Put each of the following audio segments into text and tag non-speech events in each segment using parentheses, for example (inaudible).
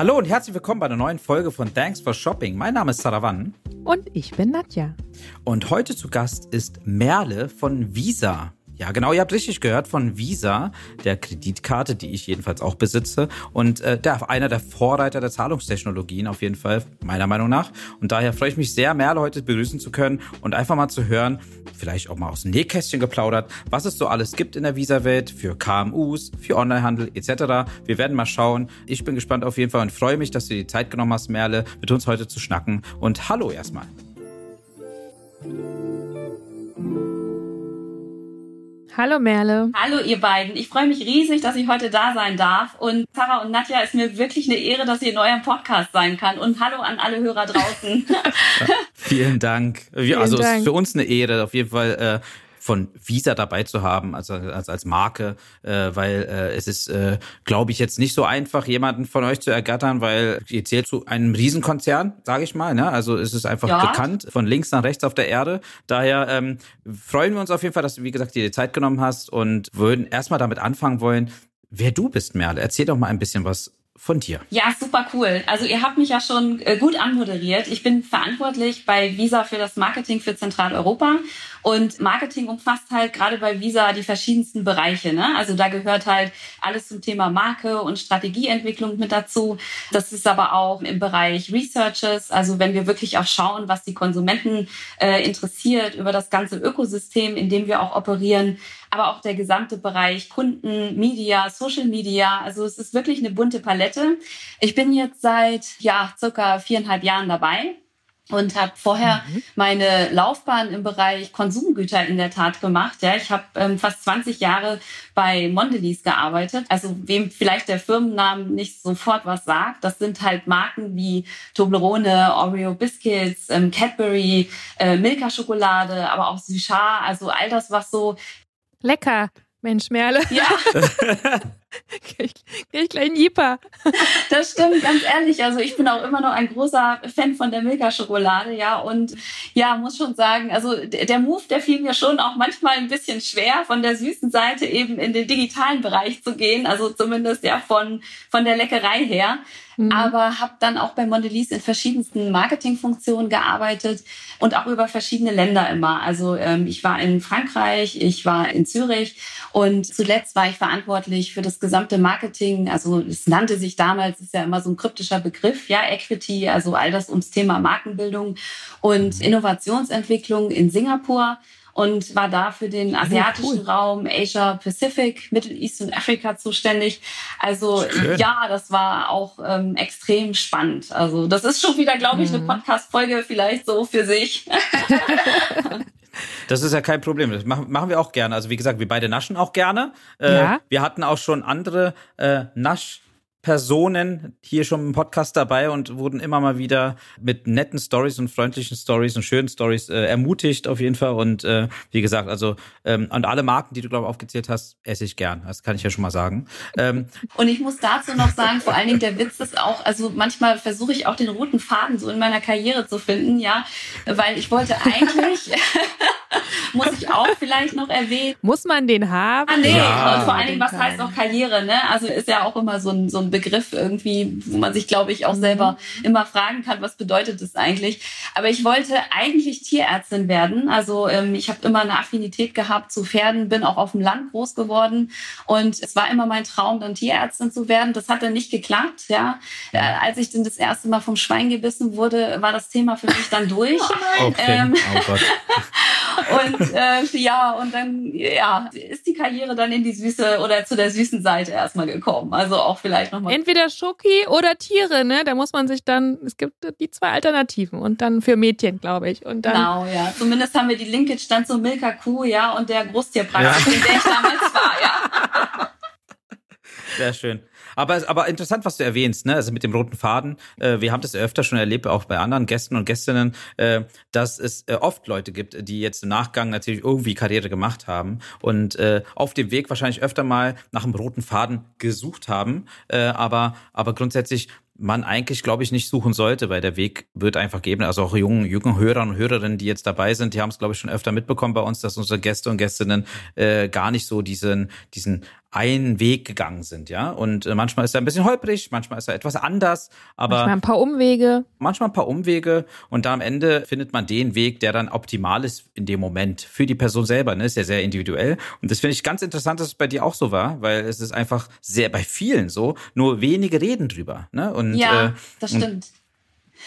Hallo und herzlich willkommen bei einer neuen Folge von Thanks for Shopping. Mein Name ist Saravan. Und ich bin Nadja. Und heute zu Gast ist Merle von Visa. Ja, genau, ihr habt richtig gehört von Visa, der Kreditkarte, die ich jedenfalls auch besitze und äh, der, einer der Vorreiter der Zahlungstechnologien auf jeden Fall, meiner Meinung nach. Und daher freue ich mich sehr, Merle heute begrüßen zu können und einfach mal zu hören, vielleicht auch mal aus dem Nähkästchen geplaudert, was es so alles gibt in der Visa-Welt für KMUs, für Onlinehandel etc. Wir werden mal schauen. Ich bin gespannt auf jeden Fall und freue mich, dass du die Zeit genommen hast, Merle, mit uns heute zu schnacken. Und hallo erstmal. Hallo Merle. Hallo ihr beiden. Ich freue mich riesig, dass ich heute da sein darf. Und Sarah und Nadja, ist mir wirklich eine Ehre, dass ihr in eurem Podcast sein kann. Und hallo an alle Hörer draußen. (laughs) Vielen Dank. Vielen also Dank. es ist für uns eine Ehre, auf jeden Fall. Äh, von Visa dabei zu haben, also als, als Marke, äh, weil äh, es ist, äh, glaube ich, jetzt nicht so einfach, jemanden von euch zu ergattern, weil ihr zählt zu einem Riesenkonzern, sage ich mal. Ne? Also es ist einfach Ja. bekannt, von links nach rechts auf der Erde. Daher ähm, freuen wir uns auf jeden Fall, dass du, wie gesagt, dir die Zeit genommen hast und würden erstmal damit anfangen wollen, wer du bist, Merle. Erzähl doch mal ein bisschen was von dir. Ja, super cool. Also ihr habt mich ja schon äh, gut anmoderiert. Ich bin verantwortlich bei Visa für das Marketing für Zentraleuropa. Und Marketing umfasst halt gerade bei Visa die verschiedensten Bereiche. Ne? Also da gehört halt alles zum Thema Marke und Strategieentwicklung mit dazu. Das ist aber auch im Bereich Researches. Also wenn wir wirklich auch schauen, was die Konsumenten äh, interessiert über das ganze Ökosystem, in dem wir auch operieren. Aber auch der gesamte Bereich Kunden, Media, Social Media. Also es ist wirklich eine bunte Palette. Ich bin jetzt seit ja circa viereinhalb Jahren dabei und habe vorher meine Laufbahn im Bereich Konsumgüter in der Tat gemacht. Ja, ich habe ähm, fast 20 Jahre bei Mondelez gearbeitet. Also wem vielleicht der Firmennamen nicht sofort was sagt, das sind halt Marken wie Toblerone, Oreo Biscuits, ähm, Cadbury, äh, Milka Schokolade, aber auch Suchard. Also all das, was so Lecker. Mensch, Merle. ja (laughs) (laughs) Gleich einen Jipper. (laughs) Das stimmt, ganz ehrlich. Also ich bin auch immer noch ein großer Fan von der Milka-Schokolade, ja. Und ja, muss schon sagen, also der Move, der fiel mir schon auch manchmal ein bisschen schwer, von der süßen Seite eben in den digitalen Bereich zu gehen. Also zumindest ja von, von der Leckerei her. Aber habe dann auch bei Mondelez in verschiedensten Marketingfunktionen gearbeitet und auch über verschiedene Länder immer. Also ähm, ich war in Frankreich, ich war in Zürich und zuletzt war ich verantwortlich für das gesamte Marketing. Also es nannte sich damals, ist ja immer so ein kryptischer Begriff, ja, Equity, also all das ums Thema Markenbildung und Innovationsentwicklung in Singapur und war da für den asiatischen Raum, Asia Pacific, Middle East und Afrika zuständig. Also Schön. ja, das war auch ähm, extrem spannend. Also das ist schon wieder, glaube ich, eine Podcast-Folge vielleicht so für sich. (laughs) Das ist ja kein Problem. Das machen, machen wir auch gerne. Also wie gesagt, wir beide naschen auch gerne. Äh, Ja. Wir hatten auch schon andere äh, Naschpersonen hier schon im Podcast dabei und wurden immer mal wieder mit netten Stories und freundlichen Stories und schönen Stories äh, ermutigt auf jeden Fall. Und äh, wie gesagt, also ähm, und alle Marken, die du glaube ich aufgezählt hast, esse ich gern. Das kann ich ja schon mal sagen. Ähm, (laughs) Und ich muss dazu noch sagen, vor allen Dingen der Witz ist auch, also manchmal versuche ich auch den roten Faden so in meiner Karriere zu finden, ja, weil ich wollte eigentlich, (laughs) (laughs) (laughs) muss ich auch vielleicht noch erwähnen, Muss man den haben? Ah, nee, Ja. und vor allen Dingen, was heißt auch Karriere, ne? Also ist ja auch immer so ein, so ein Begriff irgendwie, wo man sich, glaube ich, auch selber immer fragen kann, was bedeutet das eigentlich. Aber ich wollte eigentlich Tierärztin werden. Also ähm, ich habe immer eine Affinität gehabt zu Pferden, bin auch auf dem Land groß geworden und es war immer mein Traum, dann Tierärztin zu werden. Das hat dann nicht geklappt, ja. Äh, als ich dann das erste Mal vom Schwein gebissen wurde, war das Thema für mich dann (laughs) durch. okay. Ähm, oh Gott. (laughs) Und äh, ja, und dann ja, ist die Karriere dann in die süße oder zu der süßen Seite erstmal gekommen. Also auch vielleicht nochmal. Entweder Schoki oder Tiere, ne? Da muss man sich dann, es gibt die zwei Alternativen und dann für Mädchen, glaube ich. Und dann Genau, ja. Zumindest haben wir die Linkage dann zur Milka Kuh, ja, und der Großtierpraxis, in der ich damals war, ja. Sehr schön. Aber, aber interessant, was du erwähnst, ne? Also mit dem roten Faden. Äh, wir haben das öfter schon erlebt, auch bei anderen Gästen und Gästinnen, äh, dass es äh, oft Leute gibt, die jetzt im Nachgang natürlich irgendwie Karriere gemacht haben und äh, auf dem Weg wahrscheinlich öfter mal nach einem roten Faden gesucht haben. Äh, aber, aber grundsätzlich man eigentlich, glaube ich, nicht suchen sollte, weil der Weg wird einfach geben. Also auch jungen, jungen Hörer und Hörerinnen, die jetzt dabei sind, die haben es, glaube ich, schon öfter mitbekommen bei uns, dass unsere Gäste und Gästinnen äh, gar nicht so diesen, diesen einen Weg gegangen sind, ja. Und äh, manchmal ist er ein bisschen holprig, manchmal ist er etwas anders, aber manchmal ein paar Umwege. Manchmal ein paar Umwege und dann am Ende findet man den Weg, der dann optimal ist in dem Moment für die Person selber. Ne, ist ja sehr individuell und das finde ich ganz interessant, dass es bei dir auch so war, weil es ist einfach sehr bei vielen so. Nur wenige reden drüber. Ne? Und ja, äh, das stimmt.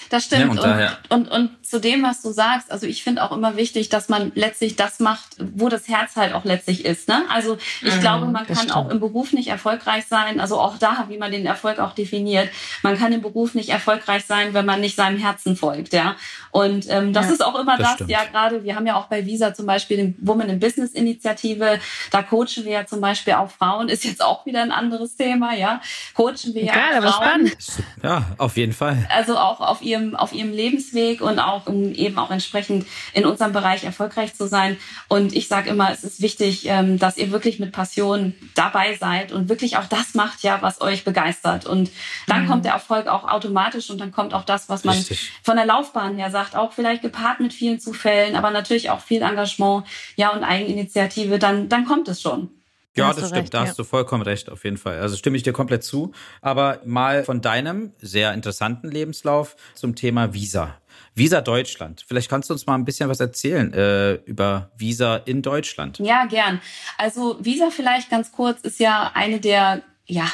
Das stimmt. Ja, und, und, und, und, zu dem, was du sagst, also ich finde auch immer wichtig, dass man letztlich das macht, wo das Herz halt auch letztlich ist. Ne? Also ich mhm, glaube, man kann stimmt. auch im Beruf nicht erfolgreich sein, also auch da, wie man den Erfolg auch definiert. Man kann im Beruf nicht erfolgreich sein, wenn man nicht seinem Herzen folgt. Ja. Und ähm, das ja, ist auch immer das, das ja gerade, wir haben ja auch bei Visa zum Beispiel den Women in Business Initiative, da coachen wir ja zum Beispiel auch Frauen, ist jetzt auch wieder ein anderes Thema, ja. Coachen wir Egal, ja Frauen. Spannend. Ja, auf jeden Fall. Also auch auf ihrem, auf ihrem Lebensweg und auch um eben auch entsprechend in unserem Bereich erfolgreich zu sein. Und ich sage immer, es ist wichtig, ähm, dass ihr wirklich mit Passion dabei seid und wirklich auch das macht, ja, was euch begeistert. Und dann mhm. kommt der Erfolg auch automatisch und dann kommt auch das, was man Richtig. von der Laufbahn her sagt, auch vielleicht gepaart mit vielen Zufällen, aber natürlich auch viel Engagement, ja, und Eigeninitiative, dann, dann kommt es schon. Ja, das stimmt, recht, da ja. hast du vollkommen recht, auf jeden Fall. Also stimme ich dir komplett zu. Aber mal von deinem sehr interessanten Lebenslauf zum Thema Visa. Visa Deutschland. Vielleicht kannst du uns mal ein bisschen was erzählen äh, über Visa in Deutschland. Ja, gern. Also Visa vielleicht ganz kurz ist ja eine der ja,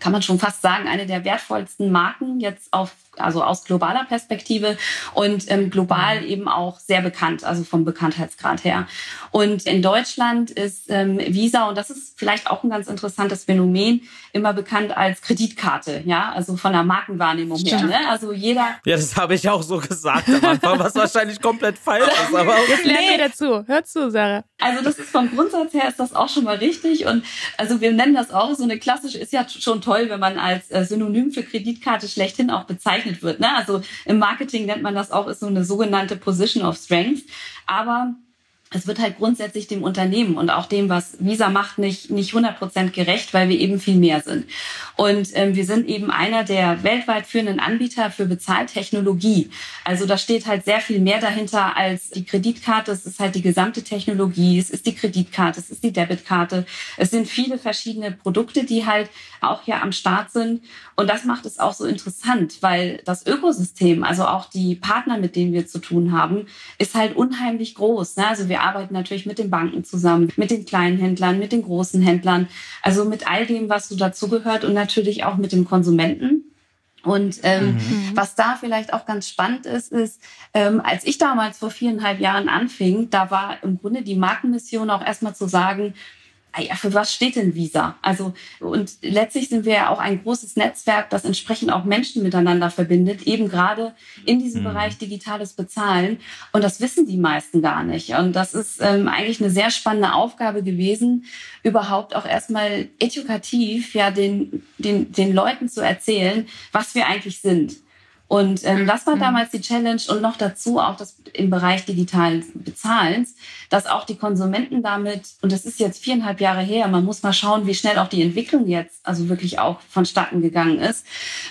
kann man schon fast sagen, eine der wertvollsten Marken jetzt auf also aus globaler Perspektive und ähm, global mhm. eben auch sehr bekannt, also vom Bekanntheitsgrad her. Und in Deutschland ist ähm, Visa, und das ist vielleicht auch ein ganz interessantes Phänomen, immer bekannt als Kreditkarte, ja, also von der Markenwahrnehmung her. Ne? Also jeder. Ja, das habe ich auch so gesagt am Anfang, was wahrscheinlich komplett falsch ist. Aber Jetzt lernen wir dazu. Hör zu, Sarah. Also das ist vom Grundsatz her ist das auch schon mal richtig. Und also wir nennen das auch so eine klassische, ist ja schon toll, wenn man als äh, Synonym für Kreditkarte schlechthin auch bezeichnet bezeichnet wird. Ne? Also im Marketing nennt man das auch, ist so eine sogenannte Position of Strength. Aber es wird halt grundsätzlich dem Unternehmen und auch dem, was Visa macht, nicht, nicht 100 Prozent gerecht, weil wir eben viel mehr sind. Und ähm, wir sind eben einer der weltweit führenden Anbieter für Bezahltechnologie. Also da steht halt sehr viel mehr dahinter als die Kreditkarte. Es ist halt die gesamte Technologie. Es ist die Kreditkarte, es ist die Debitkarte. Es sind viele verschiedene Produkte, die halt auch hier am Start sind. Und das macht es auch so interessant, weil das Ökosystem, also auch die Partner, mit denen wir zu tun haben, ist halt unheimlich groß. Ne? Also wir arbeiten natürlich mit den Banken zusammen, mit den kleinen Händlern, mit den großen Händlern, also mit all dem, was so dazugehört und natürlich auch mit dem Konsumenten. Und ähm, mhm. was da vielleicht auch ganz spannend ist, ist, ähm, als ich damals vor viereinhalb Jahren anfing, da war im Grunde die Markenmission auch erstmal zu sagen, ja, für was steht denn Visa? Also, und letztlich sind wir ja auch ein großes Netzwerk, das entsprechend auch Menschen miteinander verbindet, eben gerade in diesem mhm. Bereich digitales Bezahlen. Und das wissen die meisten gar nicht. Und das ist ähm, eigentlich eine sehr spannende Aufgabe gewesen, überhaupt auch erstmal edukativ ja den, den, den Leuten zu erzählen, was wir eigentlich sind. Und ähm, das war mhm. damals die Challenge und noch dazu auch das im Bereich digitalen Bezahlens, dass auch die Konsumenten damit, und das ist jetzt viereinhalb Jahre her, man muss mal schauen, wie schnell auch die Entwicklung jetzt also wirklich auch vonstatten gegangen ist,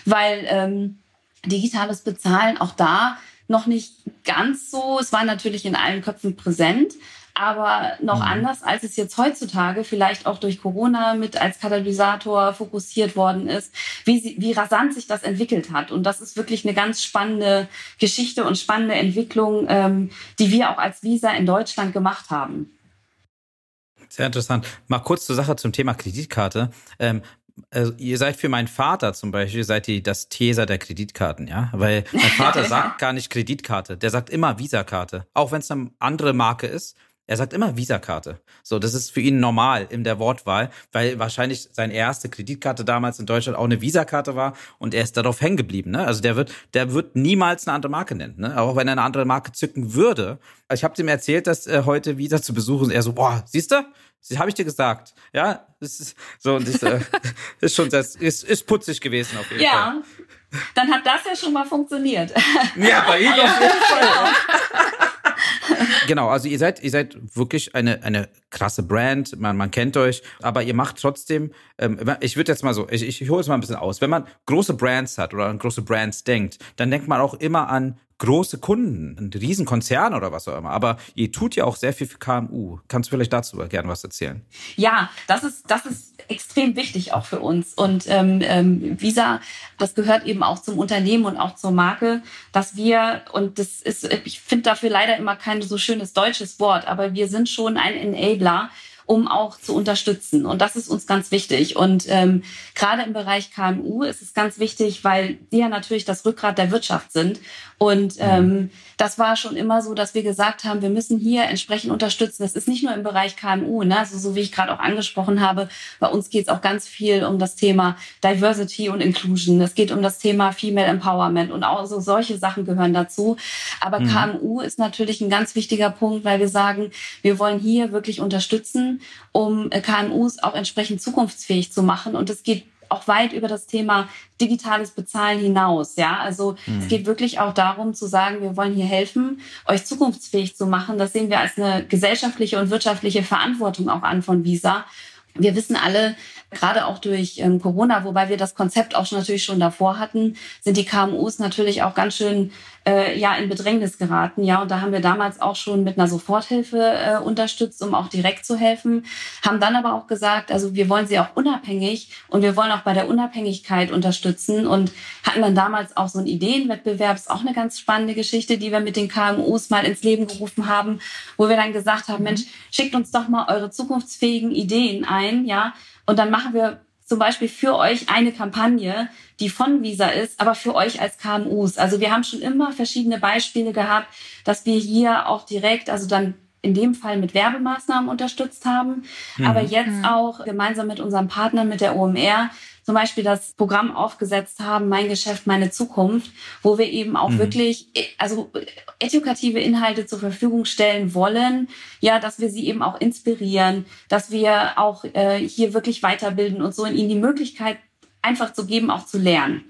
weil ähm, digitales Bezahlen auch da noch nicht ganz so, es war natürlich in allen Köpfen präsent, aber noch mhm. anders, als es jetzt heutzutage vielleicht auch durch Corona mit als Katalysator fokussiert worden ist, wie, sie, wie rasant sich das entwickelt hat. Und das ist wirklich eine ganz spannende Geschichte und spannende Entwicklung, ähm, die wir auch als Visa in Deutschland gemacht haben. Sehr interessant. Mal kurz zur Sache zum Thema Kreditkarte. Ähm, also ihr seid für meinen Vater zum Beispiel, seid ihr das Teser der Kreditkarten, ja? Weil mein (laughs) Vater sagt gar nicht Kreditkarte, der sagt immer Visakarte. Auch wenn es eine andere Marke ist, er sagt immer Visakarte. So, das ist für ihn normal in der Wortwahl, weil wahrscheinlich seine erste Kreditkarte damals in Deutschland auch eine Visakarte war und er ist darauf hängen geblieben. Ne? Also der wird, der wird niemals eine andere Marke nennen. Ne? Auch wenn er eine andere Marke zücken würde. Ich habe ihm erzählt, dass äh, heute Visa zu besuchen ist. Er so, boah, siehst du? Das habe ich dir gesagt. Ja, das ist so und das äh, (laughs) ist schon das ist, ist putzig gewesen auf jeden ja. Fall. Ja, dann hat das ja schon mal funktioniert. Ja, bei ihm auf jeden (laughs) Fall. Genau, also ihr seid, ihr seid wirklich eine, eine krasse Brand, man, man kennt euch, aber ihr macht trotzdem, ähm, ich würde jetzt mal so, ich, ich hole es mal ein bisschen aus. Wenn man große Brands hat oder an große Brands denkt, dann denkt man auch immer an große Kunden, ein Riesenkonzern oder was auch immer. Aber ihr tut ja auch sehr viel für KMU. Kannst du vielleicht dazu gerne was erzählen? Ja, das ist, das ist extrem wichtig auch für uns. Und ähm, ähm, Visa, das gehört eben auch zum Unternehmen und auch zur Marke, dass wir, und das ist, ich finde dafür leider immer kein so schönes deutsches Wort, aber wir sind schon ein Enabler um auch zu unterstützen. Und das ist uns ganz wichtig. Und ähm, gerade im Bereich KMU ist es ganz wichtig, weil die ja natürlich das Rückgrat der Wirtschaft sind. Und ähm, das war schon immer so, dass wir gesagt haben, wir müssen hier entsprechend unterstützen. Das ist nicht nur im Bereich KMU, ne? also so wie ich gerade auch angesprochen habe. Bei uns geht es auch ganz viel um das Thema Diversity und Inclusion. Es geht um das Thema Female Empowerment und auch so solche Sachen gehören dazu. Aber mhm. KMU ist natürlich ein ganz wichtiger Punkt, weil wir sagen, wir wollen hier wirklich unterstützen, um äh, KMUs auch entsprechend zukunftsfähig zu machen. Und es geht auch weit über das Thema digitales Bezahlen hinaus. Ja, also mhm. es geht wirklich auch darum zu sagen, wir wollen hier helfen, euch zukunftsfähig zu machen. Das sehen wir als eine gesellschaftliche und wirtschaftliche Verantwortung auch an von Visa. Wir wissen alle, gerade auch durch ähm, Corona, wobei wir das Konzept auch natürlich schon davor hatten, sind die KMUs natürlich auch ganz schön äh, ja in Bedrängnis geraten. Ja, und da haben wir damals auch schon mit einer Soforthilfe äh, unterstützt, um auch direkt zu helfen. Haben dann aber auch gesagt, also wir wollen sie auch unabhängig und wir wollen auch bei der Unabhängigkeit unterstützen und hatten dann damals auch so einen Ideenwettbewerb, ist auch eine ganz spannende Geschichte, die wir mit den KMUs mal ins Leben gerufen haben, wo wir dann gesagt haben, mhm. Mensch, schickt uns doch mal eure zukunftsfähigen Ideen ein, ja, und dann machen wir zum Beispiel für euch eine Kampagne, die von Visa ist, aber für euch als KMUs. Also wir haben schon immer verschiedene Beispiele gehabt, dass wir hier auch direkt, also dann in dem Fall mit Werbemaßnahmen unterstützt haben, mhm. aber jetzt mhm. auch gemeinsam mit unserem Partner, mit der OMR, zum Beispiel das Programm aufgesetzt haben, Mein Geschäft, meine Zukunft, wo wir eben auch mhm. wirklich, also edukative Inhalte zur Verfügung stellen wollen, ja, dass wir sie eben auch inspirieren, dass wir auch äh, hier wirklich weiterbilden und so ihnen die Möglichkeit einfach zu geben, auch zu lernen.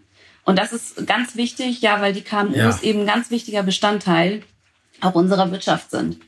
Und das ist ganz wichtig, ja, weil die KMUs ja. eben ein ganz wichtiger Bestandteil auch unserer Wirtschaft sind.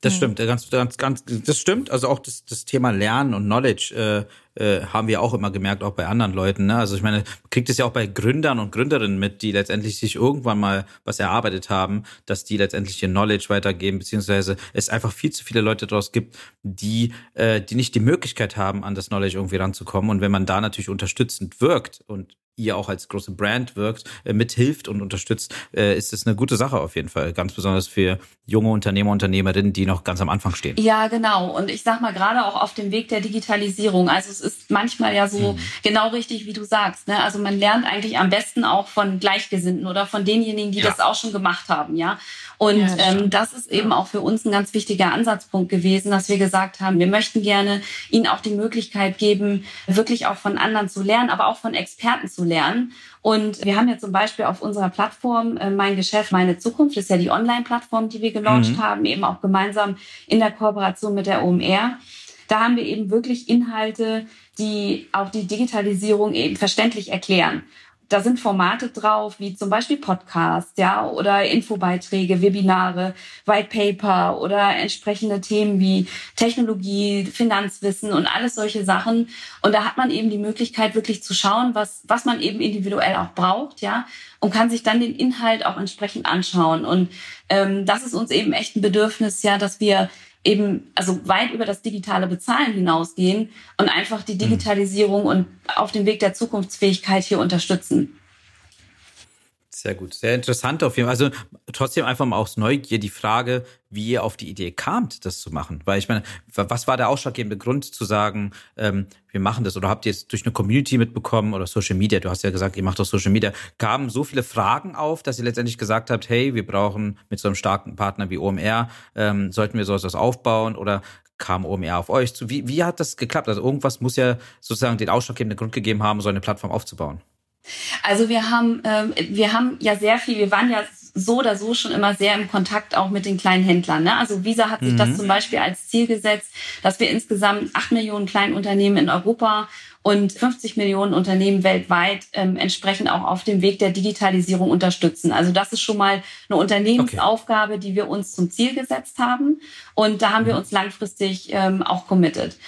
Das mhm. stimmt, ganz, ganz, ganz, das stimmt. Also auch das, das Thema Lernen und Knowledge äh, äh, haben wir auch immer gemerkt, auch bei anderen Leuten. Ne? Also ich meine, kriegt es ja auch bei Gründern und Gründerinnen mit, die letztendlich sich irgendwann mal was erarbeitet haben, dass die letztendlich ihr Knowledge weitergeben, beziehungsweise es einfach viel zu viele Leute daraus gibt, die, äh, die nicht die Möglichkeit haben, an das Knowledge irgendwie ranzukommen. Und wenn man da natürlich unterstützend wirkt und ihr auch als große Brand wirkt, äh, mithilft und unterstützt, äh, ist das eine gute Sache auf jeden Fall. Ganz besonders für junge Unternehmer, Unternehmerinnen, die noch ganz am Anfang stehen. Ja, genau. Und ich sag mal, gerade auch auf dem Weg der Digitalisierung. Also es ist manchmal ja so mhm. genau richtig, wie du sagst. Ne? Also man lernt eigentlich am besten auch von Gleichgesinnten oder von denjenigen, die ja. das auch schon gemacht haben, ja. Und ja, ähm, das ist eben auch für uns ein ganz wichtiger Ansatzpunkt gewesen, dass wir gesagt haben, wir möchten gerne ihnen auch die Möglichkeit geben, wirklich auch von anderen zu lernen, aber auch von Experten zu lernen. Und wir haben ja zum Beispiel auf unserer Plattform äh, Mein Geschäft, meine Zukunft, das ist ja die Online-Plattform, die wir gelauncht mhm. haben, eben auch gemeinsam in der Kooperation mit der OMR. Da haben wir eben wirklich Inhalte, die auch die Digitalisierung eben verständlich erklären da sind Formate drauf, wie zum Beispiel Podcasts, ja, oder Infobeiträge, Webinare, White Paper oder entsprechende Themen wie Technologie, Finanzwissen und alles solche Sachen. Und da hat man eben die Möglichkeit, wirklich zu schauen, was, was man eben individuell auch braucht, ja, und kann sich dann den Inhalt auch entsprechend anschauen. Und ähm, das ist uns eben echt ein Bedürfnis, ja, dass wir eben also weit über das digitale Bezahlen hinausgehen und einfach die mhm. Digitalisierung und auf dem Weg der Zukunftsfähigkeit hier unterstützen. Sehr gut, sehr interessant auf jeden Fall. Also trotzdem einfach mal aus Neugier die Frage, wie ihr auf die Idee kamt, das zu machen. Weil ich meine, was war der ausschlaggebende Grund zu sagen, ähm, wir machen das? Oder habt ihr es durch eine Community mitbekommen oder Social Media? Du hast ja gesagt, ihr macht doch Social Media. Kamen so viele Fragen auf, dass ihr letztendlich gesagt habt, hey, wir brauchen mit so einem starken Partner wie OMR, ähm, sollten wir sowas aufbauen? Oder kam OMR auf euch zu? Wie, wie hat das geklappt? Also irgendwas muss ja sozusagen den ausschlaggebenden Grund gegeben haben, so eine Plattform aufzubauen. Also wir haben, ähm, wir haben ja sehr viel, wir waren ja so oder so schon immer sehr im Kontakt auch mit den kleinen Händlern. Ne? Also Visa hat sich mhm. das zum Beispiel als Ziel gesetzt, dass wir insgesamt acht Millionen Kleinunternehmen in Europa und 50 Millionen Unternehmen weltweit ähm, entsprechend auch auf dem Weg der Digitalisierung unterstützen. Also das ist schon mal eine Unternehmensaufgabe, die wir uns zum Ziel gesetzt haben. Und da haben wir mhm. uns langfristig ähm, auch committed.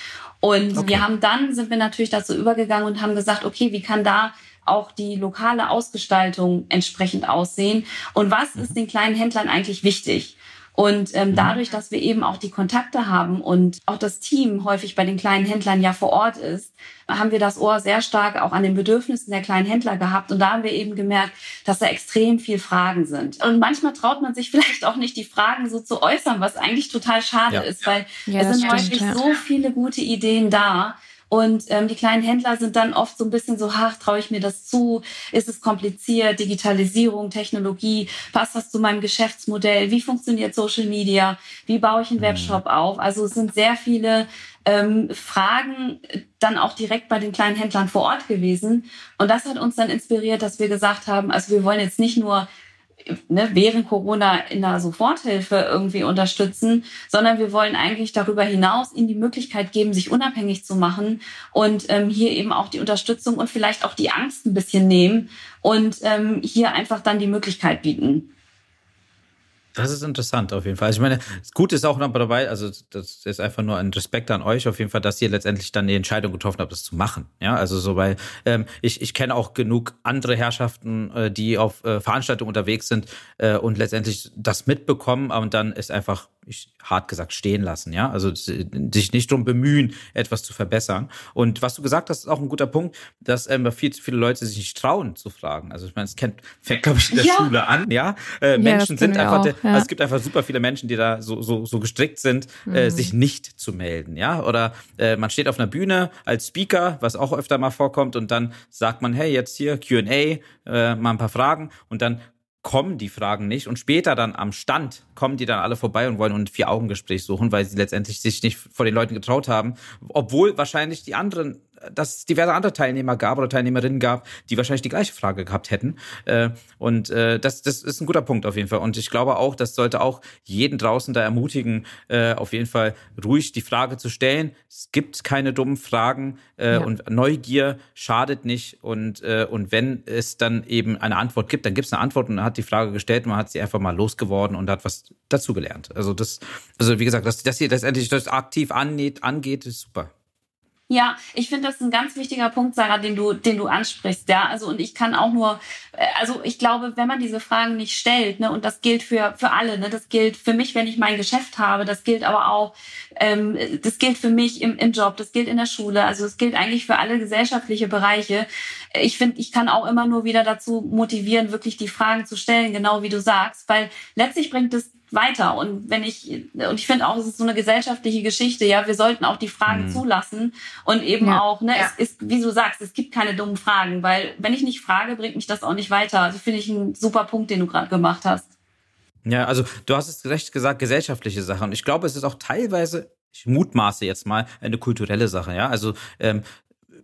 Und okay. wir haben dann, sind wir natürlich dazu übergegangen und haben gesagt, okay, wie kann da auch die lokale Ausgestaltung entsprechend aussehen und was ist mhm. den kleinen Händlern eigentlich wichtig. Und ähm, mhm. dadurch, dass wir eben auch die Kontakte haben und auch das Team häufig bei den kleinen Händlern ja vor Ort ist, haben wir das Ohr sehr stark auch an den Bedürfnissen der kleinen Händler gehabt. Und da haben wir eben gemerkt, dass da extrem viel Fragen sind. Und manchmal traut man sich (laughs) vielleicht auch nicht, die Fragen so zu äußern, was eigentlich total schade ja. ist, weil ja, es sind stimmt, häufig ja. so viele gute Ideen da. Und ähm, die kleinen Händler sind dann oft so ein bisschen so, ach, traue ich mir das zu? Ist es kompliziert? Digitalisierung, Technologie, passt das zu meinem Geschäftsmodell? Wie funktioniert Social Media? Wie baue ich einen mhm. Webshop auf? Also es sind sehr viele ähm, Fragen dann auch direkt bei den kleinen Händlern vor Ort gewesen. Und das hat uns dann inspiriert, dass wir gesagt haben, also wir wollen jetzt nicht nur ne, während Corona in der Soforthilfe irgendwie unterstützen, sondern wir wollen eigentlich darüber hinaus ihnen die Möglichkeit geben, sich unabhängig zu machen und ähm, hier eben auch die Unterstützung und vielleicht auch die Angst ein bisschen nehmen und ähm, hier einfach dann die Möglichkeit bieten. Das ist interessant auf jeden Fall. Also ich meine, das Gute ist auch noch dabei, also das ist einfach nur ein Respekt an euch auf jeden Fall, dass ihr letztendlich dann die Entscheidung getroffen habt, das zu machen. Ja, also so, weil ähm, ich, ich kenne auch genug andere Herrschaften, äh, die auf äh, Veranstaltungen unterwegs sind äh, und letztendlich das mitbekommen und dann ist einfach ich hart gesagt stehen lassen, ja, also sich nicht drum bemühen, etwas zu verbessern. Und was du gesagt hast, ist auch ein guter Punkt, dass ähm, viel zu viele Leute sich nicht trauen zu fragen. Also ich meine, es kennt, fängt glaube ich in der ja. Schule an, ja. Äh, ja Menschen sind einfach, auch, ja. also es gibt einfach super viele Menschen, die da so so, so gestrickt sind, äh, mhm. äh, sich nicht zu melden, ja. Oder äh, man steht auf einer Bühne als Speaker, was auch öfter mal vorkommt, und dann sagt man, hey, jetzt hier Q&A, äh, mal ein paar Fragen, und dann kommen die Fragen nicht. Und später dann am Stand kommen die dann alle vorbei und wollen ein Vier-Augen-Gespräch suchen, weil sie letztendlich sich nicht vor den Leuten getraut haben, obwohl wahrscheinlich die anderen dass es diverse andere Teilnehmer gab oder Teilnehmerinnen gab, die wahrscheinlich die gleiche Frage gehabt hätten. Äh, und äh, das, das ist ein guter Punkt auf jeden Fall. Und ich glaube auch, das sollte auch jeden draußen da ermutigen, äh, auf jeden Fall ruhig die Frage zu stellen. Es gibt keine dummen Fragen ja. und Neugier schadet nicht. Und, und wenn es dann eben eine Antwort gibt, dann gibt es eine Antwort und man hat die Frage gestellt und man hat sie einfach mal losgeworden und hat was dazugelernt. Also das, also wie gesagt, dass, dass ihr das endlich das aktiv annäht, angeht, ist super. Ja, ich finde, das ist ein ganz wichtiger Punkt, Sarah, den du, den du ansprichst. Ja, also und ich kann auch nur, äh, also ich glaube, wenn man diese Fragen nicht stellt, ne, und das gilt für für alle, ne, das gilt für mich, wenn ich mein Geschäft habe, das gilt aber auch, ähm, das gilt für mich im, im Job, das gilt in der Schule, also es gilt eigentlich für alle gesellschaftliche Bereiche. Ich finde, ich kann auch immer nur wieder dazu motivieren, wirklich die Fragen zu stellen, genau wie du sagst, weil letztlich bringt es weiter. Und wenn ich, und ich finde auch, es ist so eine gesellschaftliche Geschichte, ja, wir sollten auch die Fragen mhm. zulassen und eben ja. auch, ne, ja. es ist, wie du sagst, es gibt keine dummen Fragen, weil wenn ich nicht frage, bringt mich das auch nicht weiter. Also finde ich ein super Punkt, den du gerade gemacht hast. Ja, also du hast es recht gesagt, gesellschaftliche Sachen. Ich glaube, es ist auch teilweise ich mutmaße jetzt mal eine kulturelle Sache, ja. Also ähm,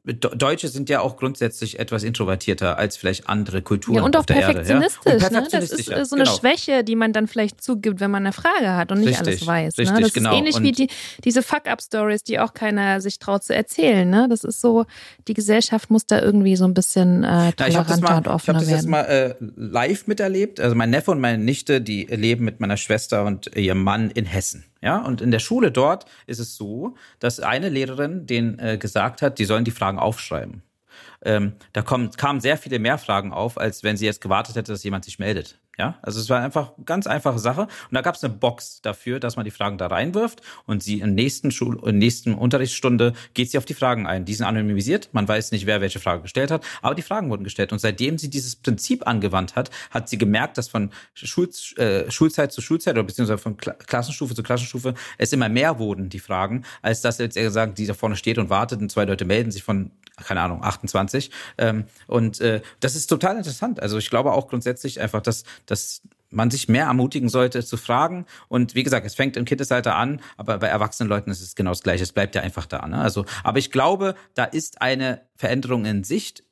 Deutsche sind ja auch grundsätzlich etwas introvertierter als vielleicht andere Kulturen. Ja, und auch perfektionistisch. Ja? Und perfektionistisch ne? Das ist so eine genau. Schwäche, die man dann vielleicht zugibt, wenn man eine Frage hat und nicht richtig, alles weiß. Ne? Richtig, das genau. ist ähnlich und wie die, diese Fuck-Up-Stories, die auch keiner sich traut zu erzählen. Ne? Das ist so, die Gesellschaft muss da irgendwie so ein bisschen äh, toleranter ja, und offener werden. Ich habe das jetzt mal äh, live miterlebt. Also mein Neffe und meine Nichte, die leben mit meiner Schwester und ihrem Mann in Hessen. Ja, und in der Schule dort ist es so, dass eine Lehrerin denen äh, gesagt hat, die sollen die Fragen aufschreiben. Ähm, da kommen, kamen sehr viele mehr Fragen auf, als wenn sie jetzt gewartet hätte, dass jemand sich meldet. Ja, also es war einfach ganz einfache Sache. Und da gab es eine Box dafür, dass man die Fragen da reinwirft und sie in nächsten Schul in nächsten Unterrichtsstunde geht sie auf die Fragen ein. Die sind anonymisiert, man weiß nicht, wer welche Frage gestellt hat, aber die Fragen wurden gestellt. Und seitdem sie dieses Prinzip angewandt hat, hat sie gemerkt, dass von Schul äh, Schulzeit zu Schulzeit oder beziehungsweise von Kla Klassenstufe zu Klassenstufe es immer mehr wurden, die Fragen, als dass jetzt er gesagt, die da vorne steht und wartet und zwei Leute melden sich von keine Ahnung, 28. Ähm, und äh, das ist total interessant. Also ich glaube auch grundsätzlich einfach, dass dass man sich mehr ermutigen sollte zu fragen. Und wie gesagt, es fängt im Kindesalter an, aber bei erwachsenen Leuten ist es genau das Gleiche. Es bleibt ja einfach da. Ne? Also, aber ich glaube, da ist eine Veränderung in Sicht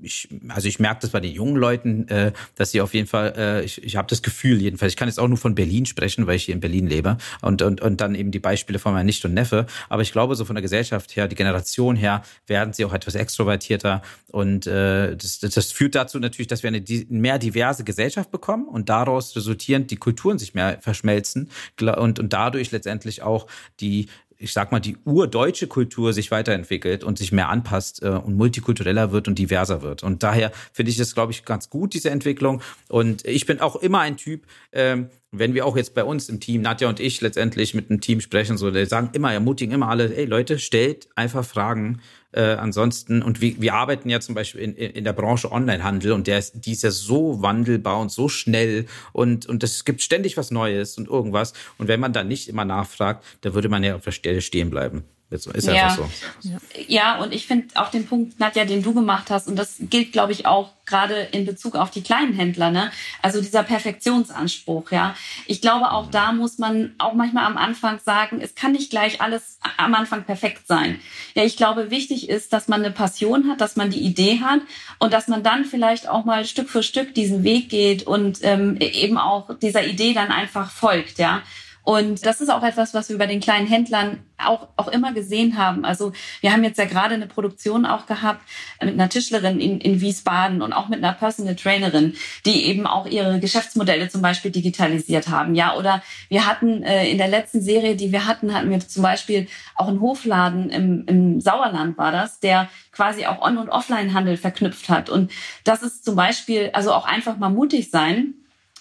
ich, also ich merke das bei den jungen Leuten, äh, dass sie auf jeden Fall, äh, ich, ich habe das Gefühl jedenfalls, ich kann jetzt auch nur von Berlin sprechen, weil ich hier in Berlin lebe und, und, und dann eben die Beispiele von meiner Nichte und Neffe, aber ich glaube, so von der Gesellschaft her, die Generation her, werden sie auch etwas extrovertierter und äh, das, das führt dazu natürlich, dass wir eine mehr diverse Gesellschaft bekommen und daraus resultierend die Kulturen sich mehr verschmelzen und, und dadurch letztendlich auch die ich sag mal, die urdeutsche Kultur sich weiterentwickelt und sich mehr anpasst äh, und multikultureller wird und diverser wird. Und daher finde ich das, glaube ich, ganz gut, diese Entwicklung. Und ich bin auch immer ein Typ, ähm, wenn wir auch jetzt bei uns im Team, Nadja und ich letztendlich mit einem Team sprechen, so, die sagen immer, ermutigen immer alle, ey Leute, stellt einfach Fragen. Äh, ansonsten, und wir, wir arbeiten ja zum Beispiel in, in der Branche Onlinehandel und der ist, die ist ja so wandelbar und so schnell und, und es gibt ständig was Neues und irgendwas. Und wenn man da nicht immer nachfragt, da würde man ja auf der Stelle stehen bleiben. Ist ja. einfach so. Ja, und ich finde auch den Punkt, Nadja, den du gemacht hast, und das gilt, glaube ich, auch gerade in Bezug auf die kleinen Händler, ne? Also dieser Perfektionsanspruch, ja. Ich glaube, auch da muss man auch manchmal am Anfang sagen, es kann nicht gleich alles am Anfang perfekt sein. Ja, ich glaube, wichtig ist, dass man eine Passion hat, dass man die Idee hat und dass man dann vielleicht auch mal Stück für Stück diesen Weg geht und ähm, eben auch dieser Idee dann einfach folgt, ja. Und das ist auch etwas, was wir bei den kleinen Händlern auch, auch immer gesehen haben. Also wir haben jetzt ja gerade eine Produktion auch gehabt mit einer Tischlerin in, in Wiesbaden und auch mit einer Personal Trainerin, die eben auch ihre Geschäftsmodelle zum Beispiel digitalisiert haben. Ja, oder wir hatten äh, in der letzten Serie, die wir hatten, hatten wir zum Beispiel auch einen Hofladen im, im Sauerland war das, der quasi auch On- und Offline-Handel verknüpft hat. Und das ist zum Beispiel, also auch einfach mal mutig sein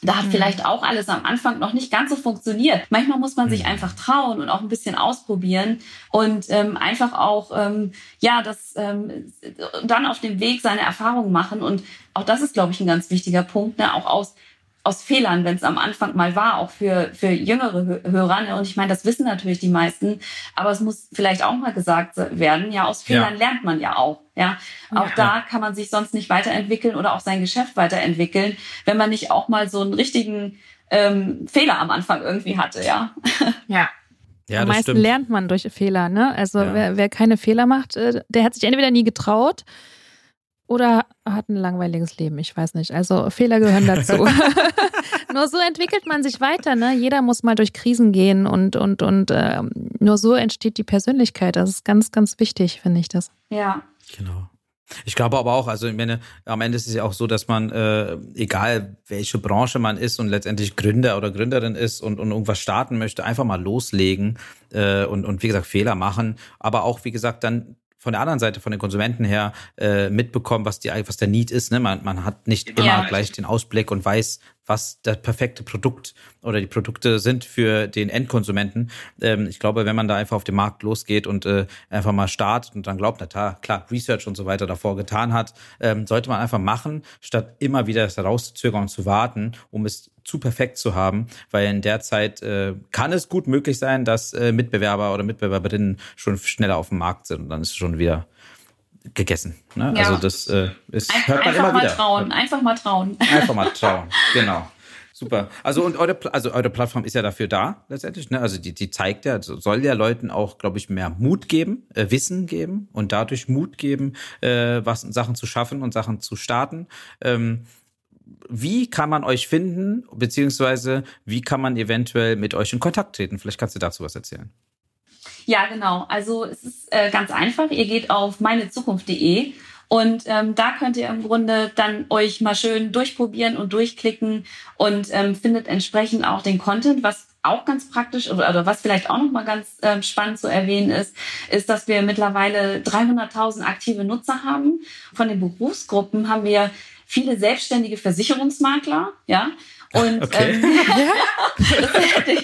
da hat mhm. vielleicht auch alles am Anfang noch nicht ganz so funktioniert. Manchmal muss man sich mhm. einfach trauen und auch ein bisschen ausprobieren und ähm, einfach auch ähm, ja das ähm, dann auf dem Weg seine Erfahrungen machen und auch das ist glaube ich ein ganz wichtiger Punkt, ne? auch aus aus Fehlern, wenn es am Anfang mal war, auch für, für jüngere Hörer. Ne? Und ich meine, das wissen natürlich die meisten, aber es muss vielleicht auch mal gesagt werden, ja, aus Fehlern ja. lernt man ja auch. Ja, auch ja. da kann man sich sonst nicht weiterentwickeln oder auch sein Geschäft weiterentwickeln, wenn man nicht auch mal so einen richtigen ähm, Fehler am Anfang irgendwie hatte, ja. (laughs) Ja. Ja, Am meisten stimmt. lernt man durch Fehler, ne? Also ja. wer, wer keine Fehler macht, äh, der hat sich entweder nie getraut oder hat ein langweiliges Leben. Ich weiß nicht. Also Fehler gehören dazu. (laughs) (laughs) nur so entwickelt man sich weiter. Ne? Jeder muss mal durch Krisen gehen und und und äh, nur so entsteht die Persönlichkeit. Das ist ganz ganz wichtig, finde ich das. Ja. Genau. Ich glaube aber auch, also ich meine, am Ende ist es ja auch so, dass man, äh, egal welche Branche man ist und letztendlich Gründer oder Gründerin ist und, und irgendwas starten möchte, einfach mal loslegen äh, und, und wie gesagt Fehler machen, aber auch wie gesagt dann von der anderen Seite, von den Konsumenten her, äh, mitbekommen, was die, was der Need ist. Ne? Man, man hat nicht immer ja. gleich den Ausblick und weiß, was das perfekte Produkt oder die Produkte sind für den Endkonsumenten. Ähm, ich glaube, wenn man da einfach auf den Markt losgeht und äh, einfach mal startet und dann glaubt, na klar, klar, Research und so weiter davor getan hat, ähm, sollte man einfach machen, statt immer wieder das herauszuzögern und zu warten, um es zu perfekt zu haben, weil in der Zeit äh, kann es gut möglich sein, dass äh, Mitbewerber oder Mitbewerberinnen schon schneller auf dem Markt sind und dann ist es schon wieder gegessen. Ne? Ja. Also das äh, ist, Ein, hört man immer wieder. Einfach mal trauen, einfach mal trauen. Einfach mal trauen, (laughs) genau. Super. Also und eure, also eure Plattform ist ja dafür da letztendlich. Ne? Also die, die zeigt ja, soll ja Leuten auch, glaube ich, mehr Mut geben, äh, Wissen geben und dadurch Mut geben, äh, was Sachen zu schaffen und Sachen zu starten. Ähm, wie kann man euch finden, beziehungsweise wie kann man eventuell mit euch in Kontakt treten? Vielleicht kannst du dazu was erzählen. Ja, genau. Also es ist äh, ganz einfach. Ihr geht auf meinezukunft.de und ähm, da könnt ihr im Grunde dann euch mal schön durchprobieren und durchklicken und ähm, findet entsprechend auch den Content, was auch ganz praktisch oder, oder was vielleicht auch noch mal ganz äh, spannend zu erwähnen ist, ist, dass wir mittlerweile 300.000 aktive Nutzer haben. Von den Berufsgruppen haben wir viele selbstständige Versicherungsmakler, ja, und okay. ähm, (laughs)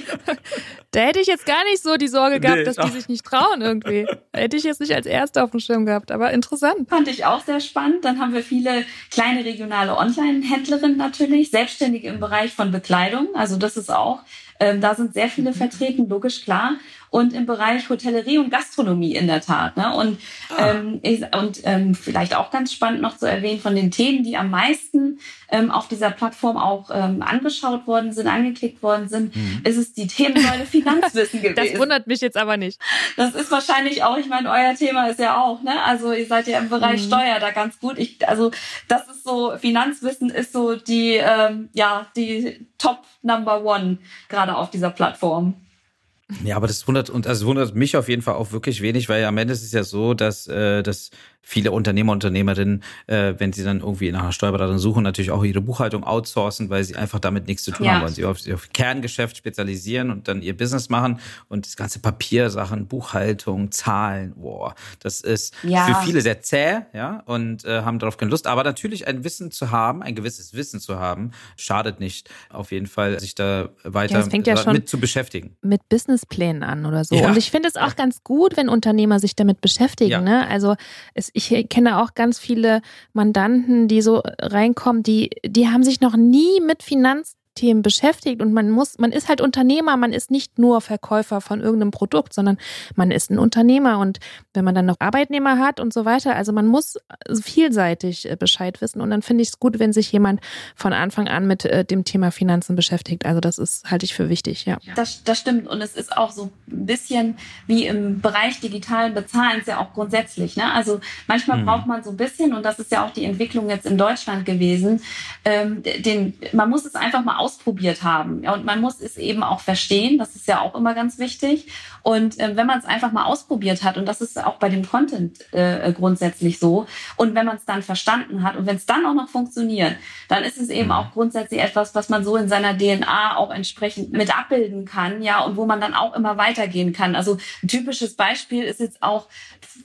da hätte ich jetzt gar nicht so die Sorge gehabt, nee, dass die sich nicht trauen irgendwie. Hätte ich jetzt nicht als Erste auf dem Schirm gehabt, aber interessant. Fand ich auch sehr spannend. Dann haben wir viele kleine regionale Online-Händlerinnen natürlich, Selbstständige im Bereich von Bekleidung. Also das ist auch, ähm, da sind sehr viele mhm. vertreten, logisch klar und im Bereich Hotellerie und Gastronomie in der Tat. Ne? Und, ah. ähm, und ähm, vielleicht auch ganz spannend noch zu erwähnen, von den Themen, die am meisten ähm, auf dieser Plattform auch ähm, angeschaut worden sind, angeklickt worden sind, mhm. ist es die Themensäule (laughs) Finanzwissen gewesen. Das wundert mich jetzt aber nicht. Das ist wahrscheinlich auch, ich meine, euer Thema ist ja auch, ne? Also ihr seid ja im Bereich mhm. Steuer da ganz gut. Ich, also das ist so, Finanzwissen ist so die, ähm, ja, die Top Number One gerade auf dieser Plattform. Ja, aber das wundert und also wundert mich auf jeden Fall auch wirklich wenig, weil am Ende ist es ja so, dass, äh, dass viele Unternehmer, Unternehmerinnen, äh, wenn sie dann irgendwie nach einer Steuerberaterin suchen, natürlich auch ihre Buchhaltung outsourcen, weil sie einfach damit nichts zu tun ja. haben, weil sie auf, auf Kerngeschäft spezialisieren und dann ihr Business machen und das ganze Papiersachen, Buchhaltung, Zahlen, boah, das ist ja. für viele sehr zäh, ja, und äh, haben darauf keine Lust. Aber natürlich ein Wissen zu haben, ein gewisses Wissen zu haben, schadet nicht. Auf jeden Fall sich da weiter ja, mit zu beschäftigen. Mit Businessplänen an oder so. Und ich finde es auch ganz gut, wenn Unternehmer sich damit beschäftigen. Ne? Also es ich kenne auch ganz viele Mandanten, die so reinkommen, die, die haben sich noch nie mit Finanz Themen beschäftigt und man muss, man ist halt Unternehmer, man ist nicht nur Verkäufer von irgendeinem Produkt, sondern man ist ein Unternehmer und wenn man dann noch Arbeitnehmer hat und so weiter, also man muss vielseitig äh, Bescheid wissen und dann finde ich es gut, wenn sich jemand von Anfang an mit äh, dem Thema Finanzen beschäftigt. Also das ist, halte ich für wichtig, ja. Das, das stimmt und es ist auch so ein bisschen wie im Bereich digitalen Bezahlens ja auch grundsätzlich. Ne? Also manchmal mhm. braucht man so ein bisschen und das ist ja auch die Entwicklung jetzt in Deutschland gewesen, ähm, den, man muss es einfach mal aus ausprobiert haben. Ja, und man muss es eben auch verstehen, das ist ja auch immer ganz wichtig. Und äh, wenn man es einfach mal ausprobiert hat, und das ist auch bei dem Content äh, grundsätzlich so, und wenn man es dann verstanden hat und wenn es dann auch noch funktioniert, dann ist es eben mhm. auch grundsätzlich etwas, was man so in seiner DNA auch entsprechend mit abbilden kann, ja, und wo man dann auch immer weitergehen kann. Also ein typisches Beispiel ist jetzt auch,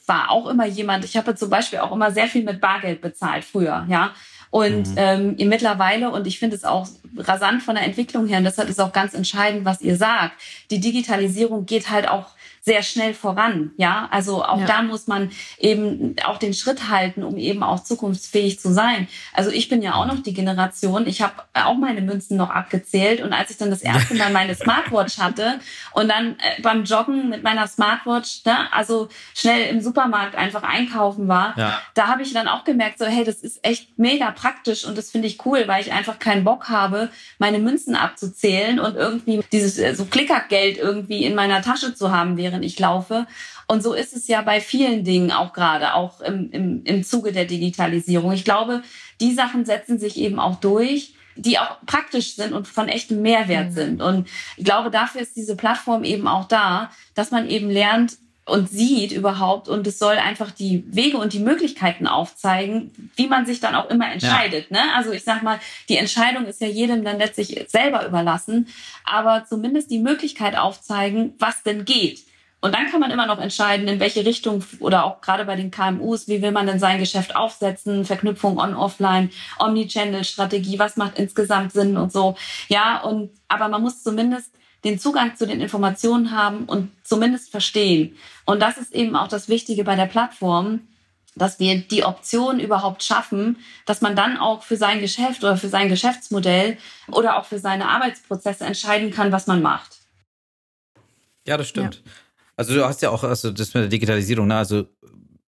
war auch immer jemand, ich habe zum Beispiel auch immer sehr viel mit Bargeld bezahlt früher, ja. Und mhm. ähm, mittlerweile, und ich finde es auch rasant von der Entwicklung her, und deshalb ist auch ganz entscheidend, was ihr sagt, die Digitalisierung geht halt auch sehr schnell voran. Ja, also auch ja. da muss man eben auch den Schritt halten, um eben auch zukunftsfähig zu sein. Also ich bin ja auch noch die Generation, ich habe auch meine Münzen noch abgezählt und als ich dann das erste Mal meine (laughs) Smartwatch hatte und dann äh, beim Joggen mit meiner Smartwatch, ne, also schnell im Supermarkt einfach einkaufen war, ja. da habe ich dann auch gemerkt, so hey, das ist echt mega praktisch und das finde ich cool, weil ich einfach keinen Bock habe, meine Münzen abzuzählen und irgendwie dieses äh, so Klickergeld irgendwie in meiner Tasche zu haben, während während ich laufe. Und so ist es ja bei vielen Dingen auch gerade, auch im, im, im Zuge der Digitalisierung. Ich glaube, die Sachen setzen sich eben auch durch die auch praktisch sind und von echtem Mehrwert mhm. sind. Und ich glaube, dafür ist diese Plattform eben auch da, dass man eben lernt und sieht überhaupt und es soll einfach die Wege und die Möglichkeiten aufzeigen, wie man sich dann auch immer entscheidet. Ja. Ne? Also ich sag mal, die Entscheidung ist ja jedem dann letztlich selber überlassen, aber zumindest die Möglichkeit aufzeigen, was denn geht. Und dann kann man immer noch entscheiden, in welche Richtung oder auch gerade bei den KMUs, wie will man denn sein Geschäft aufsetzen, Verknüpfung on-offline, Omnichannel-Strategie, was macht insgesamt Sinn und so. Ja, und aber man muss zumindest den Zugang zu den Informationen haben und zumindest verstehen. Und das ist eben auch das Wichtige bei der Plattform, dass wir die Option überhaupt schaffen, dass man dann auch für sein Geschäft oder für sein Geschäftsmodell oder auch für seine Arbeitsprozesse entscheiden kann, was man macht. Ja, das stimmt. Ja. Also du hast ja auch, also das mit der Digitalisierung, ne? Also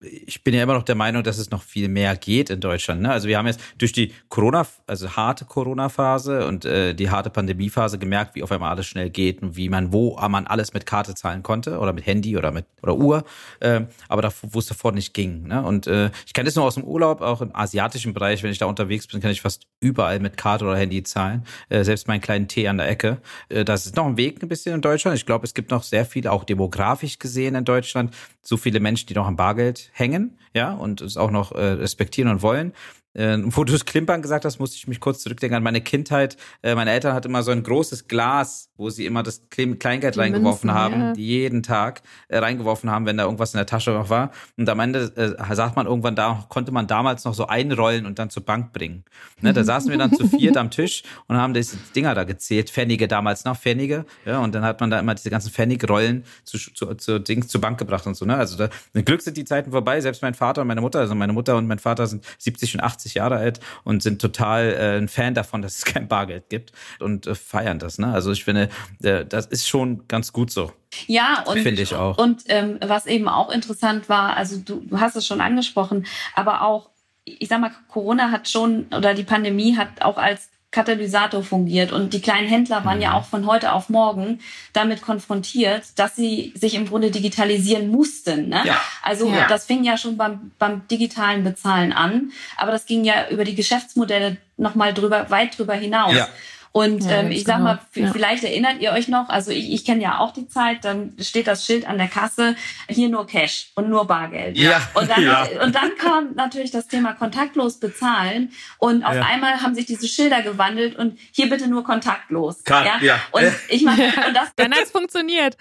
ich bin ja immer noch der Meinung, dass es noch viel mehr geht in Deutschland. Ne? Also wir haben jetzt durch die Corona, also harte Corona-Phase und äh, die harte Pandemie-Phase gemerkt, wie auf einmal alles schnell geht und wie man, wo man alles mit Karte zahlen konnte oder mit Handy oder mit oder Uhr, äh, aber da, wo es davor nicht ging. Ne? Und äh, ich kenne das nur aus dem Urlaub, auch im asiatischen Bereich, wenn ich da unterwegs bin, kann ich fast überall mit Karte oder Handy zahlen. Äh, selbst meinen kleinen Tee an der Ecke. Äh, das ist noch ein Weg ein bisschen in Deutschland. Ich glaube, es gibt noch sehr viel, auch demografisch gesehen in Deutschland, so viele Menschen, die noch am Bargeld hängen, ja, und es auch noch äh, respektieren und wollen. Äh, wo du das Klimpern gesagt hast, musste ich mich kurz zurückdenken an meine Kindheit. Äh, meine Eltern hatten immer so ein großes Glas, wo sie immer das Kleingeld die reingeworfen Münzen, haben, ja. jeden Tag äh, reingeworfen haben, wenn da irgendwas in der Tasche noch war. Und am Ende äh, sagt man irgendwann, da konnte man damals noch so einrollen und dann zur Bank bringen. Ne, da saßen wir dann zu viert am (laughs) Tisch und haben diese Dinger da gezählt, Pfennige damals noch, Pfennige. Ja, und dann hat man da immer diese ganzen Pfennigrollen zu, zu, zu Dings zur Bank gebracht und so. Ne? Also da, Glück sind die Zeiten vorbei. Selbst mein Vater und meine Mutter, also meine Mutter und mein Vater sind 70 und 80 Jahre alt und sind total äh, ein Fan davon, dass es kein Bargeld gibt und äh, feiern das. Ne? Also ich finde, äh, das ist schon ganz gut so. Ja, und finde ich auch. Und ähm, was eben auch interessant war, also du, du hast es schon angesprochen, aber auch ich sag mal, Corona hat schon oder die Pandemie hat auch als Katalysator fungiert. Und die kleinen Händler waren ja mhm. auch von heute auf morgen damit konfrontiert, dass sie sich im Grunde digitalisieren mussten. Ne? Ja. Also ja. das fing ja schon beim, beim digitalen Bezahlen an, aber das ging ja über die Geschäftsmodelle nochmal drüber, weit drüber hinaus. Ja. Und ja, ähm, ich sag genau. mal, ja. vielleicht erinnert ihr euch noch, also ich, ich kenne ja auch die Zeit, dann steht das Schild an der Kasse, hier nur Cash und nur Bargeld. Ja. Und dann, (laughs) ja. und dann kam natürlich das Thema kontaktlos bezahlen und auf einmal haben sich diese Schilder gewandelt und hier bitte nur kontaktlos. Kann, ja. ja. Und (laughs) ich meine, und das dann hat's funktioniert.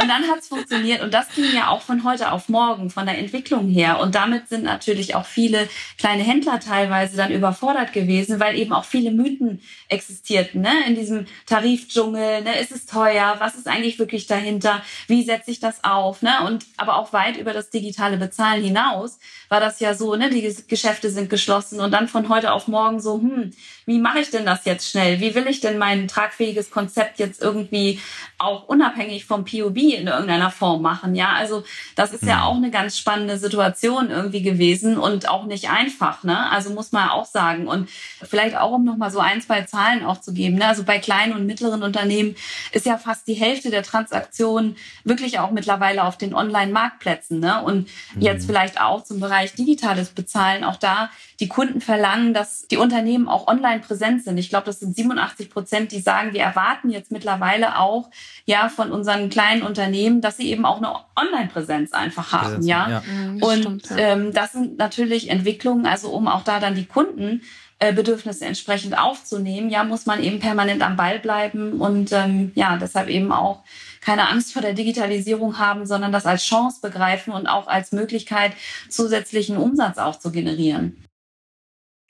Und dann hat es funktioniert. Und das ging ja auch von heute auf morgen, von der Entwicklung her. Und damit sind natürlich auch viele kleine Händler teilweise dann überfordert gewesen, weil eben auch viele Mythen existierten. Ne? In diesem Tarifdschungel, ne? ist es teuer? Was ist eigentlich wirklich dahinter? Wie setze ich das auf? Ne? Und aber auch weit über das digitale Bezahlen hinaus war das ja so, ne? die Geschäfte sind geschlossen. Und dann von heute auf morgen so, hm, wie mache ich denn das jetzt schnell? Wie will ich denn mein tragfähiges Konzept jetzt irgendwie auch unabhängig vom POB in irgendeiner Form machen? Ja, also das ist ja mhm. auch eine ganz spannende Situation irgendwie gewesen und auch nicht einfach. Ne? Also muss man auch sagen. Und vielleicht auch, um nochmal so ein, zwei Zahlen auch zu geben. Ne? Also bei kleinen und mittleren Unternehmen ist ja fast die Hälfte der Transaktionen wirklich auch mittlerweile auf den Online-Marktplätzen. Ne? Und mhm. jetzt vielleicht auch zum Bereich digitales Bezahlen. Auch da die Kunden verlangen, dass die Unternehmen auch online präsent sind. Ich glaube, das sind 87 Prozent, die sagen, wir erwarten jetzt mittlerweile auch ja von unseren kleinen Unternehmen, dass sie eben auch eine Online-Präsenz einfach haben. Präsenz, ja? ja. Mhm, Und stimmt, ja. Ähm, das sind natürlich Entwicklungen, also um auch da dann die Kunden äh, Bedürfnisse entsprechend aufzunehmen, ja, muss man eben permanent am Ball bleiben und ähm, ja, deshalb eben auch keine Angst vor der Digitalisierung haben, sondern das als Chance begreifen und auch als Möglichkeit, zusätzlichen Umsatz auch zu generieren.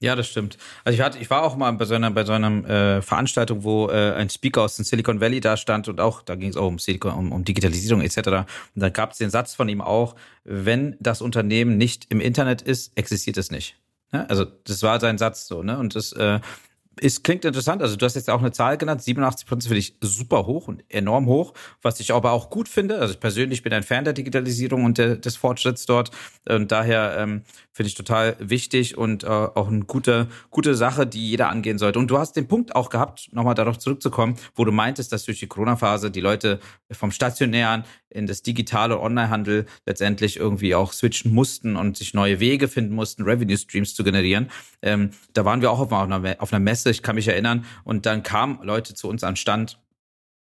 Ja, das stimmt. Also ich, hatte, ich war auch mal bei so einer, bei so einer äh, Veranstaltung, wo äh, ein Speaker aus dem Silicon Valley da stand und auch, da ging es auch um, Silicon, um, um Digitalisierung etc. Und dann gab es den Satz von ihm auch, wenn das Unternehmen nicht im Internet ist, existiert es nicht. Ja, also das war sein Satz so, ne? Und das äh, es klingt interessant. Also du hast jetzt auch eine Zahl genannt. 87 Prozent finde ich super hoch und enorm hoch, was ich aber auch gut finde. Also ich persönlich bin ein Fan der Digitalisierung und der, des Fortschritts dort. Und daher ähm, finde ich total wichtig und äh, auch eine gute, gute Sache, die jeder angehen sollte. Und du hast den Punkt auch gehabt, nochmal darauf zurückzukommen, wo du meintest, dass durch die Corona-Phase die Leute vom stationären in das digitale Onlinehandel letztendlich irgendwie auch switchen mussten und sich neue Wege finden mussten, Revenue Streams zu generieren. Ähm, da waren wir auch auf einer, auf einer Messe ich kann mich erinnern. Und dann kamen Leute zu uns an Stand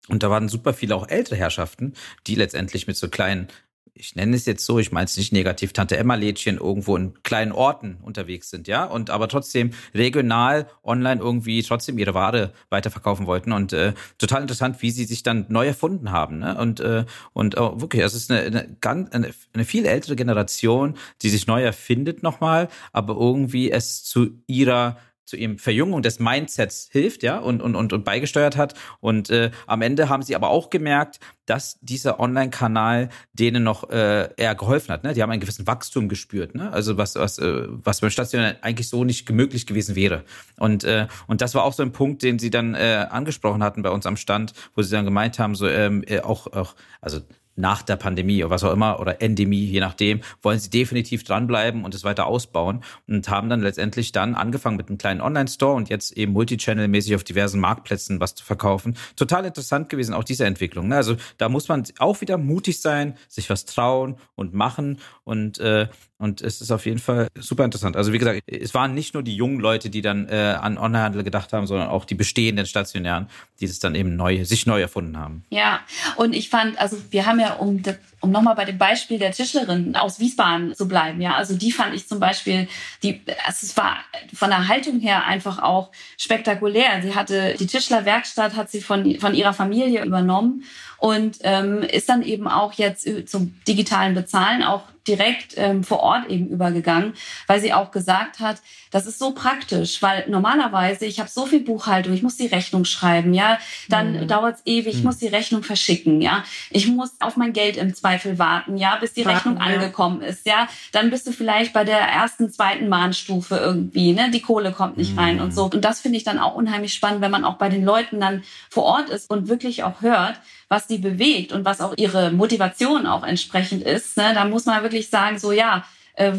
und da waren super viele auch ältere Herrschaften, die letztendlich mit so kleinen ich nenne es jetzt so, ich meine es nicht negativ, Tante Emma-Lädchen irgendwo in kleinen Orten unterwegs sind, ja, und aber trotzdem regional online irgendwie trotzdem ihre Ware weiterverkaufen wollten und äh, total interessant, wie sie sich dann neu erfunden haben, ne? Und äh, und oh, wirklich, es ist eine, eine ganz eine, eine viel ältere Generation, die sich neu erfindet nochmal, aber irgendwie es zu ihrer zu ihm Verjüngung des Mindsets hilft, ja, und, und, und, und beigesteuert hat. Und äh, am Ende haben sie aber auch gemerkt, dass dieser Online-Kanal denen noch äh, eher geholfen hat. Ne? Die haben einen gewissen Wachstum gespürt, ne? Also was, was, äh, was beim Stationär eigentlich so nicht möglich gewesen wäre. Und, äh, und das war auch so ein Punkt, den sie dann äh, angesprochen hatten bei uns am Stand, wo sie dann gemeint haben, so ähm, äh, auch, auch, also nach der Pandemie oder was auch immer oder Endemie, je nachdem, wollen sie definitiv dranbleiben und es weiter ausbauen und haben dann letztendlich dann angefangen mit einem kleinen Online-Store und jetzt eben Multichannel-mäßig auf diversen Marktplätzen was zu verkaufen. Total interessant gewesen, auch diese Entwicklung. Ne? Also da muss man auch wieder mutig sein, sich was trauen und machen und äh, und es ist auf jeden Fall super interessant. Also wie gesagt, es waren nicht nur die jungen Leute, die dann äh, an Onlinehandel gedacht haben, sondern auch die bestehenden Stationären, die es dann eben neu, sich neu erfunden haben. Ja, und ich fand, also wir haben ja, um, um nochmal bei dem Beispiel der Tischlerin aus Wiesbaden zu bleiben, ja, also die fand ich zum Beispiel, die, also es war von der Haltung her einfach auch spektakulär. Sie hatte die Tischlerwerkstatt, hat sie von, von ihrer Familie übernommen und ähm, ist dann eben auch jetzt zum digitalen Bezahlen auch direkt ähm, vor Ort eben übergegangen, weil sie auch gesagt hat, das ist so praktisch, weil normalerweise ich habe so viel Buchhaltung, ich muss die Rechnung schreiben, ja, dann mhm. dauert es ewig, ich mhm. muss die Rechnung verschicken, ja, ich muss auf mein Geld im Zweifel warten, ja, bis die warten, Rechnung ja. angekommen ist, ja, dann bist du vielleicht bei der ersten, zweiten Mahnstufe irgendwie, ne, die Kohle kommt nicht mhm. rein und so und das finde ich dann auch unheimlich spannend, wenn man auch bei den Leuten dann vor Ort ist und wirklich auch hört, was die bewegt und was auch ihre Motivation auch entsprechend ist, ne, da muss man wirklich sagen, so ja, äh,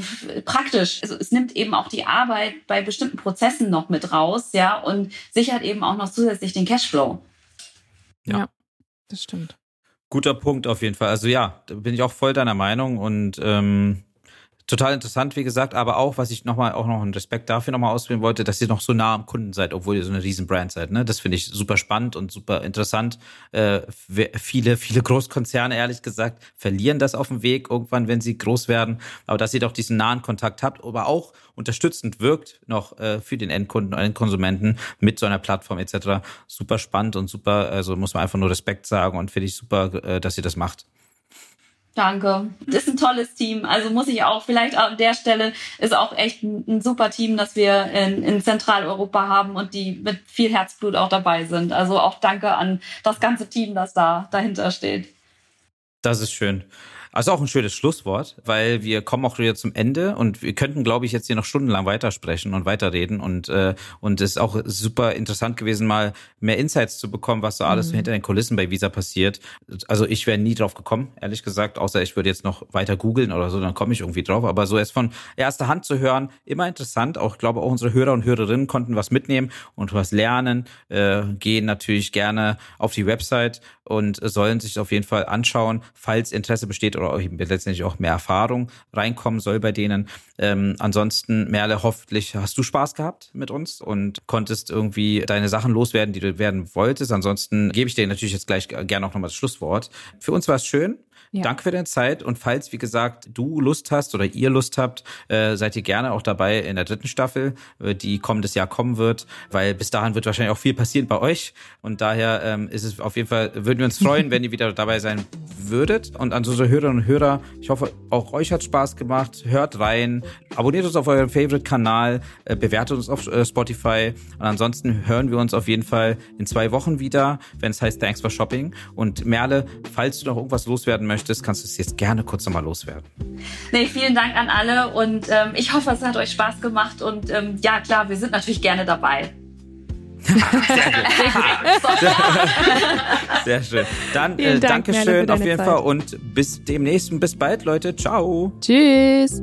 praktisch. Also es nimmt eben auch die Arbeit bei bestimmten Prozessen noch mit raus, ja, und sichert eben auch noch zusätzlich den Cashflow. Ja, ja das stimmt. Guter Punkt auf jeden Fall. Also ja, da bin ich auch voll deiner Meinung und ähm, total interessant, wie gesagt, aber auch, was ich nochmal, auch noch einen Respekt dafür nochmal auswählen wollte, dass ihr noch so nah am Kunden seid, obwohl ihr so eine riesen Brand seid. Ne? Das finde ich super spannend und super interessant. Äh, viele, viele Großkonzerne, ehrlich gesagt, verlieren das auf dem Weg irgendwann, wenn sie groß werden. Aber dass ihr doch diesen nahen Kontakt habt, aber auch unterstützend wirkt noch äh, für den Endkunden und den Konsumenten mit so einer Plattform etc. Super spannend und super, also muss man einfach nur Respekt sagen und finde ich super, äh, dass ihr das macht. Danke. Das ist ein tolles Team. Also muss ich auch, vielleicht an der Stelle ist auch echt ein, ein super Team, das wir in, in, Zentraleuropa haben und die mit viel Herzblut auch dabei sind. Also auch danke an das ganze Team, das da dahinter steht. Das ist schön. Also auch ein schönes Schlusswort, weil wir kommen auch wieder zum Ende und wir könnten, glaube ich, jetzt hier noch stundenlang weitersprechen und weiterreden und äh, und es ist auch super interessant gewesen, mal mehr Insights zu bekommen, was so alles mhm. hinter den Kulissen bei Visa passiert. Also ich wäre nie drauf gekommen, ehrlich gesagt, außer ich würde jetzt noch weiter googeln oder so, dann komme ich irgendwie drauf. Aber so erst von erster Hand zu hören, immer interessant. Auch ich glaube, auch unsere Hörer und Hörerinnen konnten was mitnehmen und was lernen. Äh, gehen natürlich gerne auf die Website und sollen sich auf jeden Fall anschauen, falls Interesse besteht oder letztendlich auch mehr Erfahrung reinkommen soll bei denen. Ähm, ansonsten, Merle, hoffentlich hast du Spaß gehabt mit uns und konntest irgendwie deine Sachen loswerden, die du werden wolltest. Ansonsten gebe ich dir natürlich jetzt gleich gerne auch nochmal das Schlusswort. Für uns war es schön. Ja. Danke für deine Zeit und falls, wie gesagt, du Lust hast oder ihr Lust habt, äh, seid ihr gerne auch dabei in der dritten Staffel, äh, die kommendes Jahr kommen wird, weil bis dahin wird wahrscheinlich auch viel passieren bei euch. Und daher ähm, ist es auf jeden Fall, würden wir uns (laughs) freuen, wenn ihr wieder dabei sein würdet. Und an unsere Hörerinnen und Hörer, ich hoffe, auch euch hat Spaß gemacht, hört rein, abonniert uns auf eurem Favorite-Kanal, äh, bewertet uns auf äh, Spotify. Und ansonsten hören wir uns auf jeden Fall in zwei Wochen wieder, wenn es heißt Thanks for Shopping. Und Merle, falls du noch irgendwas loswerden möchtest, möchtest, kannst du es jetzt gerne kurz nochmal loswerden. Nee, vielen Dank an alle und ähm, ich hoffe, es hat euch Spaß gemacht und ähm, ja, klar, wir sind natürlich gerne dabei. (laughs) Sehr schön. Dann äh, Dank, Dankeschön auf jeden Zeit. Fall und bis demnächst und bis bald, Leute. Ciao. Tschüss.